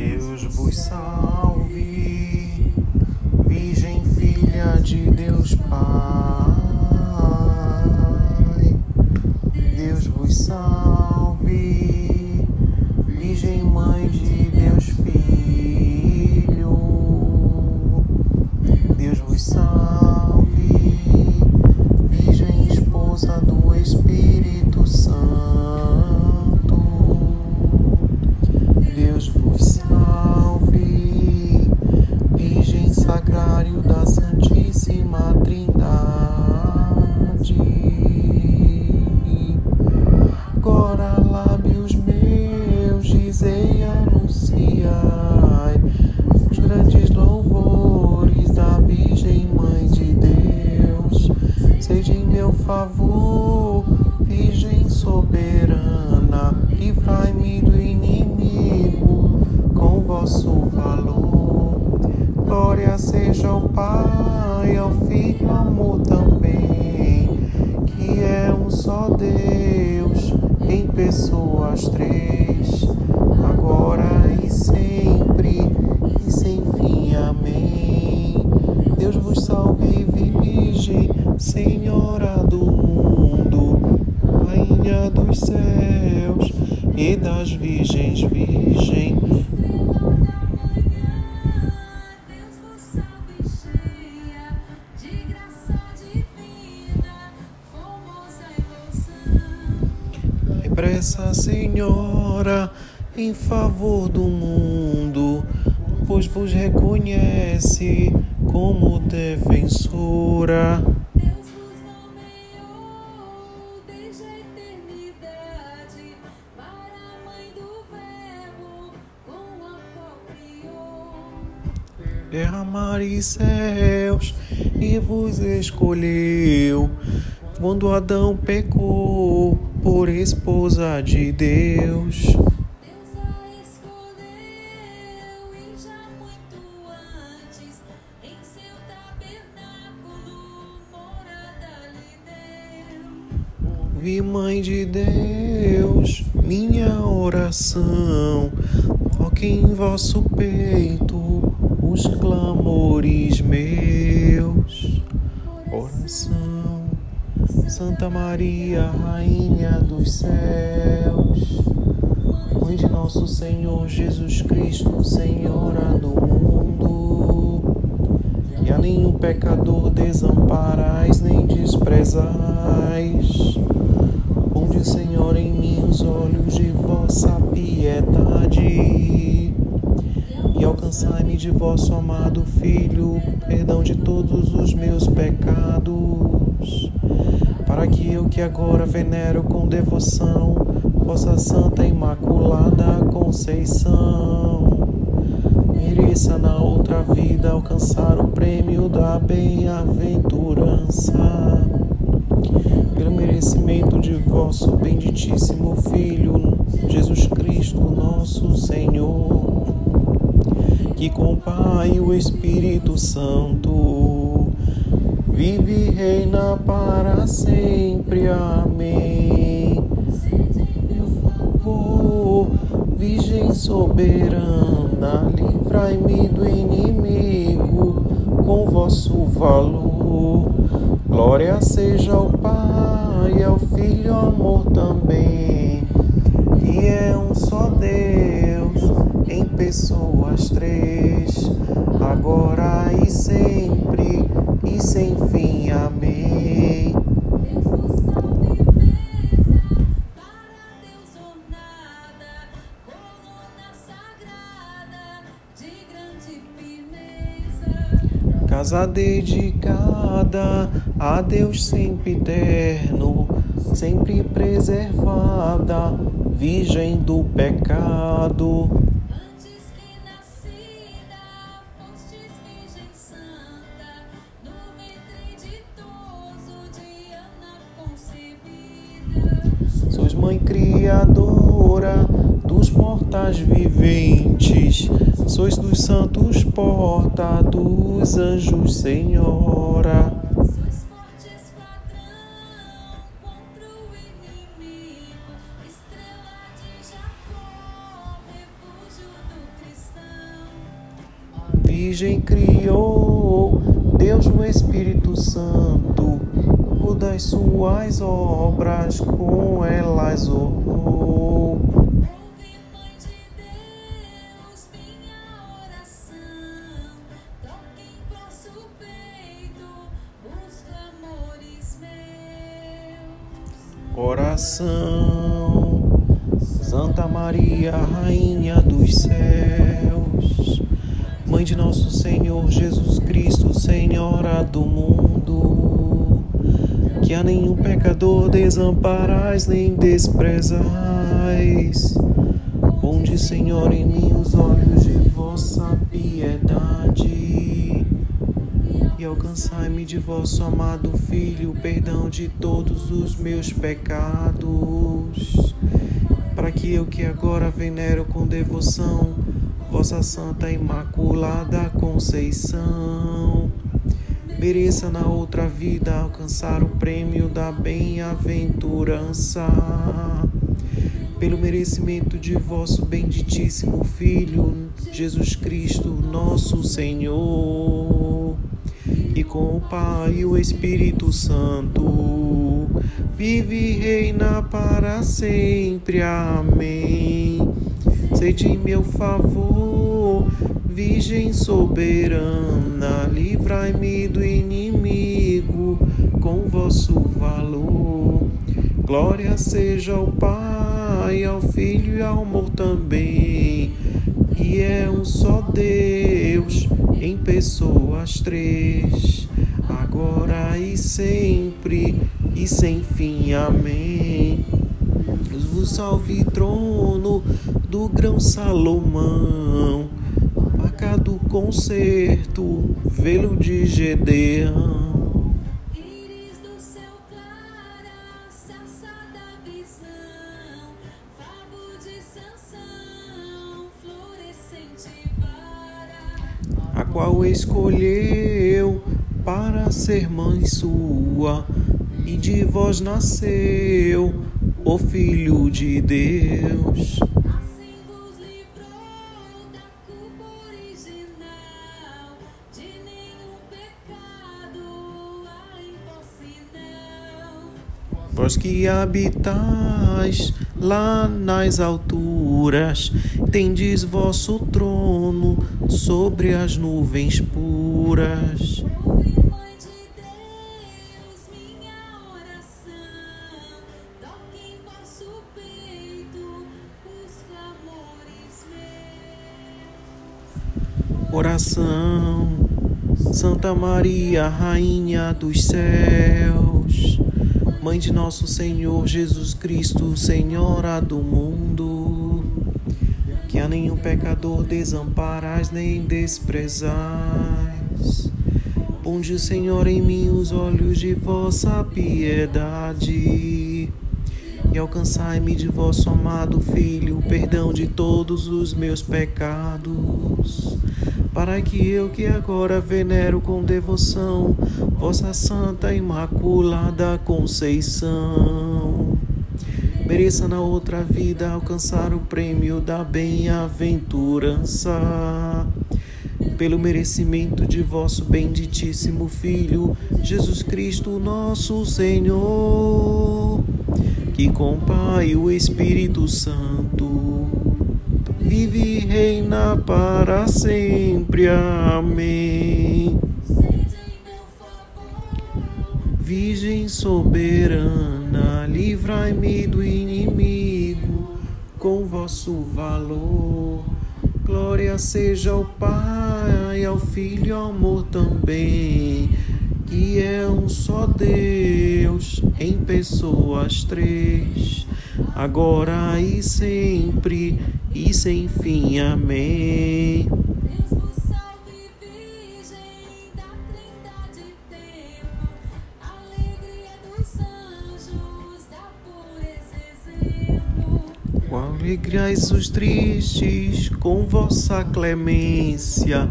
Deus vos salve, Virgem Filha de Deus Pai. Deus vos salve, Virgem Mãe de Deus Filho. Deus vos salve, Virgem Esposa do Espírito Santo. Da Santíssima Trindade. E das virgens, Virgem. Repressa, Senhora, em favor do mundo, pois vos reconhece como defensora. Criou. derramar céus e vos escolheu quando Adão pecou por esposa de Deus. Deus a escolheu e já muito antes em seu tabernáculo morada lhe deu. Vi, Mãe de Deus, minha oração, toque em vosso peito Oração, Santa Maria, Rainha dos céus, Mãe de nosso Senhor Jesus Cristo, Senhora do mundo, que a nenhum pecador desamparais nem desprezais. Ponde, Senhor, em mim os olhos de vossa piedade e alcançai-me de vosso amado Filho perdão de todos os meus pecados, para que eu que agora venero com devoção vossa Santa Imaculada Conceição mereça na outra vida alcançar o prêmio da bem-aventurança. Pelo merecimento de vosso benditíssimo Filho, Jesus Cristo, nosso Senhor, que com o Pai e o Espírito Santo vive e reina para sempre. Amém. Meu favor, Virgem soberana, livrai-me do inimigo com vosso valor. Glória seja ao Pai, ao Filho, amor também, que é um só Deus, em pessoas três, agora e sempre, e sem fim. Amém. Casa dedicada a Deus sempre eterno, sempre preservada, virgem do pecado. Mãe criadora dos mortais viventes, sois dos santos porta dos anjos, Senhora. Sois forte esquadrão contra o inimigo, estrela de Jacó, refúgio do cristão. Virgem criou, Deus no Espírito Santo, das suas obras com clamores meus. Oração, Santa Maria, Rainha dos céus, Mãe de nosso Senhor Jesus Cristo, Senhora do mundo, nenhum pecador desamparais nem desprezais. Ponde, Senhor, em mim os olhos de vossa piedade. E alcançai-me de vosso amado Filho o perdão de todos os meus pecados, para que eu que agora venero com devoção vossa Santa Imaculada Conceição, mereça na outra vida alcançar o prêmio da bem-aventurança. Pelo merecimento de vosso benditíssimo Filho, Jesus Cristo, nosso Senhor e com o Pai e o Espírito Santo, vive e reina para sempre. Amém. Sede em meu favor, Virgem soberana, livrai-me do inimigo com vosso valor. Glória seja ao Pai, ao Filho e ao amor também. E é um só Deus em pessoas três, agora e sempre e sem fim. Amém. Vos salve, trono do grão Salomão, paca do concerto, velo de Gedeão. A qual escolheu para ser mãe sua, e de vós nasceu o Filho de Deus. Vós que habitais lá nas alturas, tendes vosso trono sobre as nuvens puras. Oração, Santa Maria, Rainha dos céus, Mãe de nosso Senhor Jesus Cristo, Senhora do mundo, que a nenhum pecador desamparais nem desprezais. Ponde, Senhor, em mim os olhos de vossa piedade e alcançai-me de vosso amado Filho o perdão de todos os meus pecados, para que eu que agora venero com devoção vossa Santa Imaculada Conceição, mereça na outra vida alcançar o prêmio da bem-aventurança. Pelo merecimento de vosso benditíssimo Filho, Jesus Cristo, nosso Senhor que com o Pai o Espírito Santo vive e reina para sempre. Amém. Virgem soberana, livrai-me do inimigo com vosso valor. Glória seja ao Pai, ao Filho e ao amor também, que é um só Deus em pessoas três, agora e sempre e sem fim. Amém. Deus vos salve, Virgem da Trindade tempo, alegria dos anjos, da pureza exemplo. Qual alegrais os tristes com vossa clemência,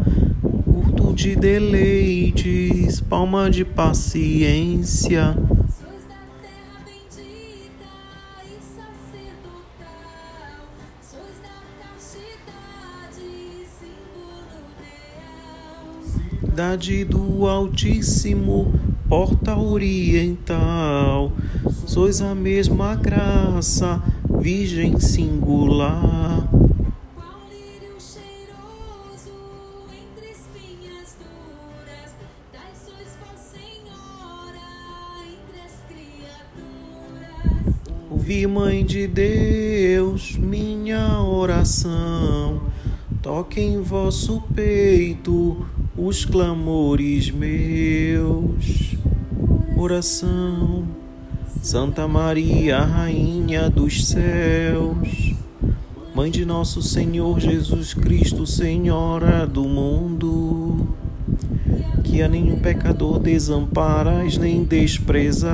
curto de deleites, palma de paciência. Sois da terra bendita e sacerdotal, sois da castidade, símbolo real. Dade do Altíssimo, porta oriental, sois a mesma graça, Virgem singular. Ouvi, Mãe de Deus, minha oração. Toque em vosso peito os clamores meus. Oração, Santa Maria, Rainha dos céus, Mãe de nosso Senhor Jesus Cristo, Senhora do mundo, que a nenhum pecador desamparais nem desprezais.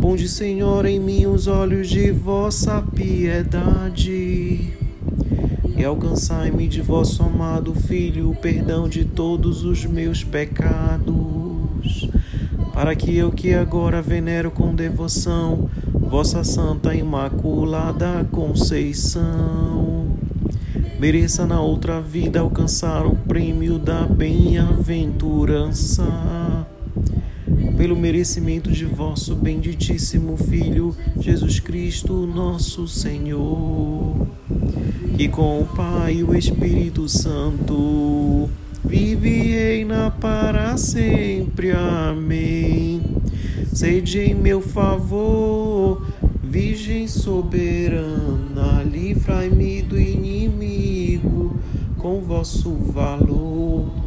Ponde, Senhor, em mim os olhos de vossa piedade. E alcançai-me de vosso amado Filho o perdão de todos os meus pecados, para que eu que agora venero com devoção vossa Santa Imaculada Conceição, mereça na outra vida alcançar o prêmio da bem-aventurança pelo merecimento de vosso benditíssimo Filho, Jesus Cristo, nosso Senhor, que com o Pai e o Espírito Santo vive e reina para sempre. Amém. Sede em meu favor, Virgem soberana, livrai-me do inimigo com vosso valor.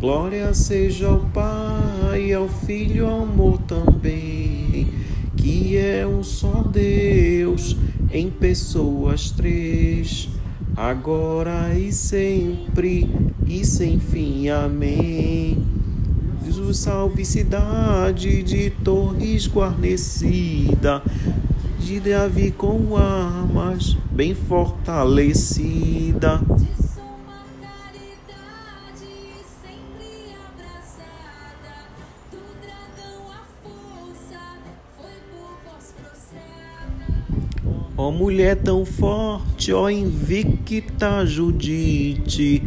Glória seja ao Pai, ao Filho ao amor também, que é um só Deus, em pessoas três, agora e sempre e sem fim. Amém. Jesus salve cidade de torres guarnecida, de Davi com armas bem fortalecida. Ó mulher tão forte, ó invicta Judite,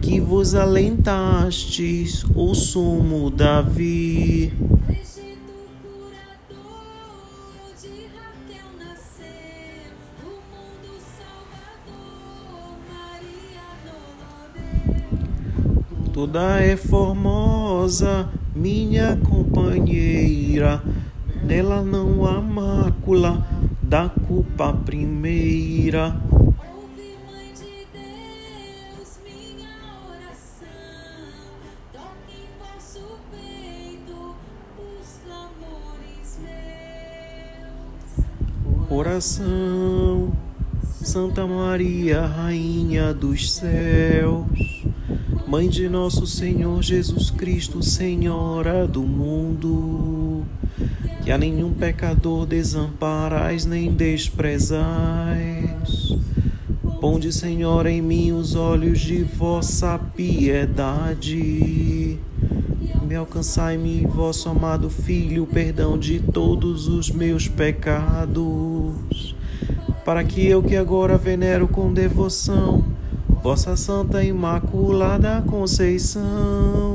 que vos alentastes o sumo Davi. Egito curador, de Raquel nasceu, do mundo salvador, Maria Dolores. Toda é formosa, minha companheira, nela não há mácula da culpa primeira. Ouve, Mãe de Deus, minha oração. Toque em vosso peito os clamores meus. Oração, Santa Maria, Rainha dos céus, Mãe de nosso Senhor Jesus Cristo, Senhora do mundo, a nenhum pecador desamparais nem desprezais. Ponde, Senhor, em mim os olhos de vossa piedade. Me alcançai-me, vosso amado Filho, o perdão de todos os meus pecados, para que eu que agora venero com devoção vossa Santa Imaculada Conceição,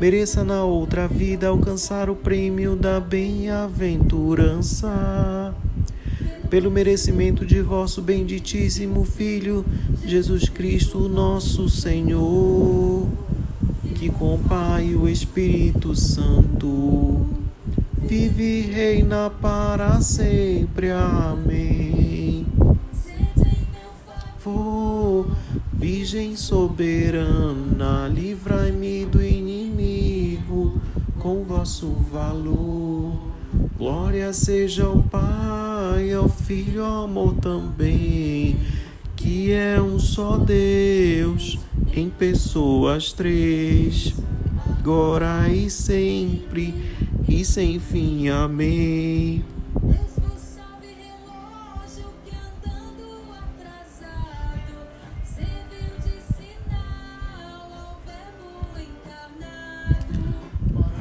mereça na outra vida alcançar o prêmio da bem-aventurança. Pelo merecimento de vosso benditíssimo Filho, Jesus Cristo, nosso Senhor, que com o Pai e o Espírito Santo vive e reina para sempre. Amém. For, Virgem soberana, livrai-me do com vosso valor. Glória seja ao Pai, ao Filho ao amor também, que é um só Deus, em pessoas três, agora e sempre e sem fim. Amém.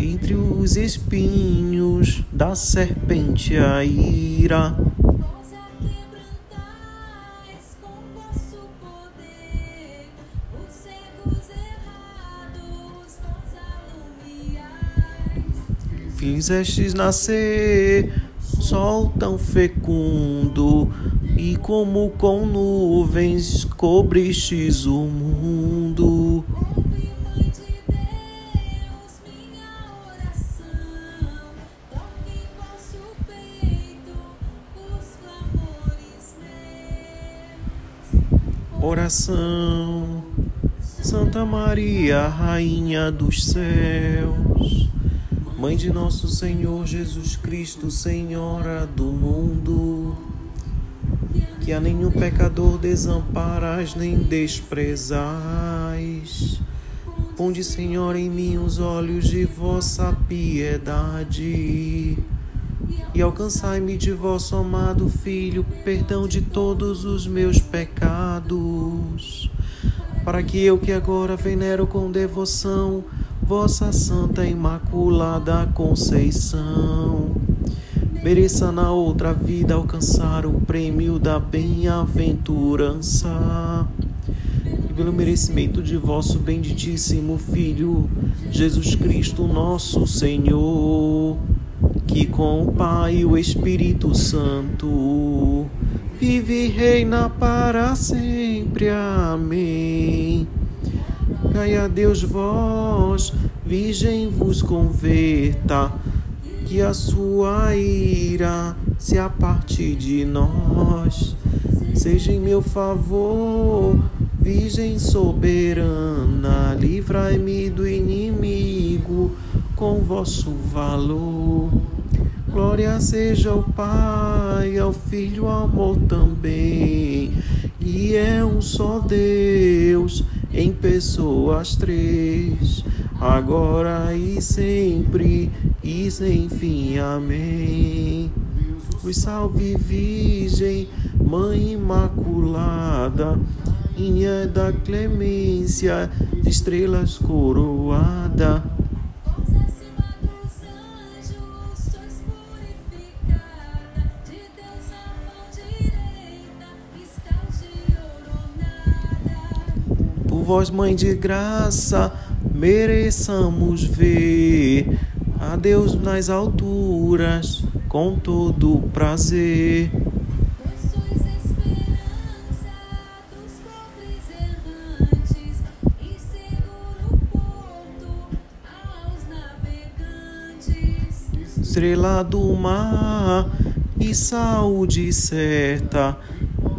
entre os espinhos da serpente a ira. Fizestes nascer sol tão fecundo e como com nuvens cobristes o mundo. Meus. Oração, Santa Maria, Rainha dos céus, Mãe de nosso Senhor Jesus Cristo, Senhora do mundo, que a nenhum pecador desamparais nem desprezais. Ponde, Senhor, em mim os olhos de vossa piedade e alcançai-me de vosso amado Filho perdão de todos os meus pecados, para que eu que agora venero com devoção vossa Santa Imaculada Conceição, mereça na outra vida alcançar o prêmio da bem-aventurança. E pelo merecimento de vosso benditíssimo Filho, Jesus Cristo, nosso Senhor, que com o Pai e o Espírito Santo vive e reina para sempre. Amém. Caia a Deus vós, Virgem vos converta, que a sua ira se aparte de nós. Seja em meu favor, Virgem soberana, livrai-me do inimigo com vosso valor. Glória seja ao Pai, ao Filho, ao amor também, e é um só Deus, em pessoas três, agora e sempre, e sem fim. Amém. Os salve, Virgem, Mãe Imaculada, Inha da clemência, de estrelas coroada. Vós, Mãe de graça, mereçamos ver a Deus nas alturas, com todo prazer. E. Estrela do mar e saúde certa,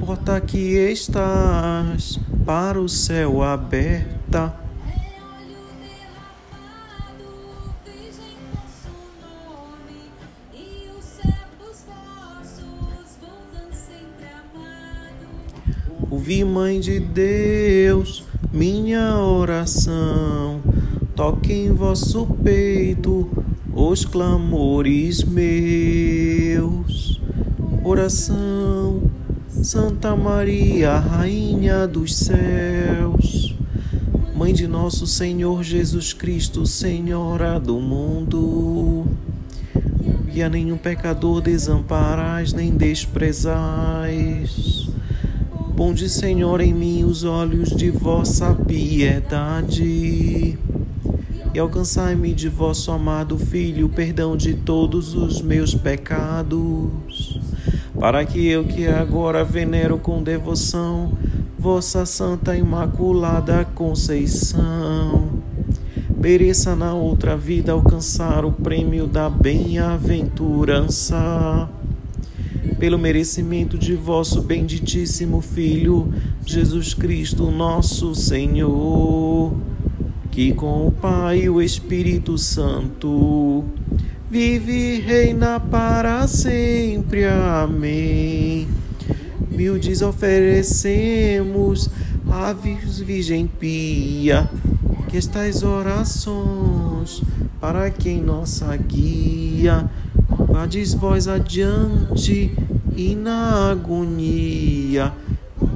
porta que estás para o céu aberta. Ouvi, Mãe de Deus, minha oração. Toque em vosso peito os clamores meus. Oração, Santa Maria, Rainha dos céus. Mãe de nosso Senhor Jesus Cristo, Senhora do mundo. E a nenhum pecador desamparais nem desprezais. Ponde, Senhor, em mim os olhos de vossa piedade e alcançai-me de vosso amado Filho o perdão de todos os meus pecados, para que eu que agora venero com devoção vossa Santa Imaculada Conceição, mereça na outra vida alcançar o prêmio da bem-aventurança. Pelo merecimento de vosso benditíssimo Filho, Jesus Cristo, nosso Senhor, que com o Pai e o Espírito Santo vive e reina para sempre. Amém. Humildes oferecemos a Virgem Pia, que estas orações para quem nossa guia, vades vós adiante e na agonia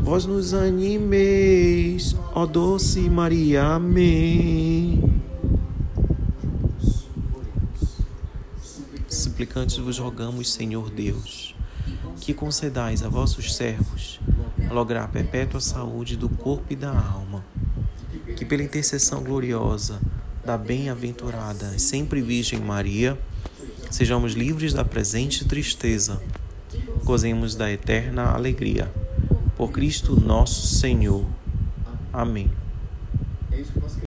vós nos animeis, ó doce Maria. Amém. Suplicantes vos rogamos, Senhor Deus, que concedais a vossos servos lograr perpétua saúde do corpo e da alma, que pela intercessão gloriosa da bem-aventurada e sempre Virgem Maria, sejamos livres da presente tristeza, gozemos da eterna alegria. Por Cristo nosso Senhor. Amém.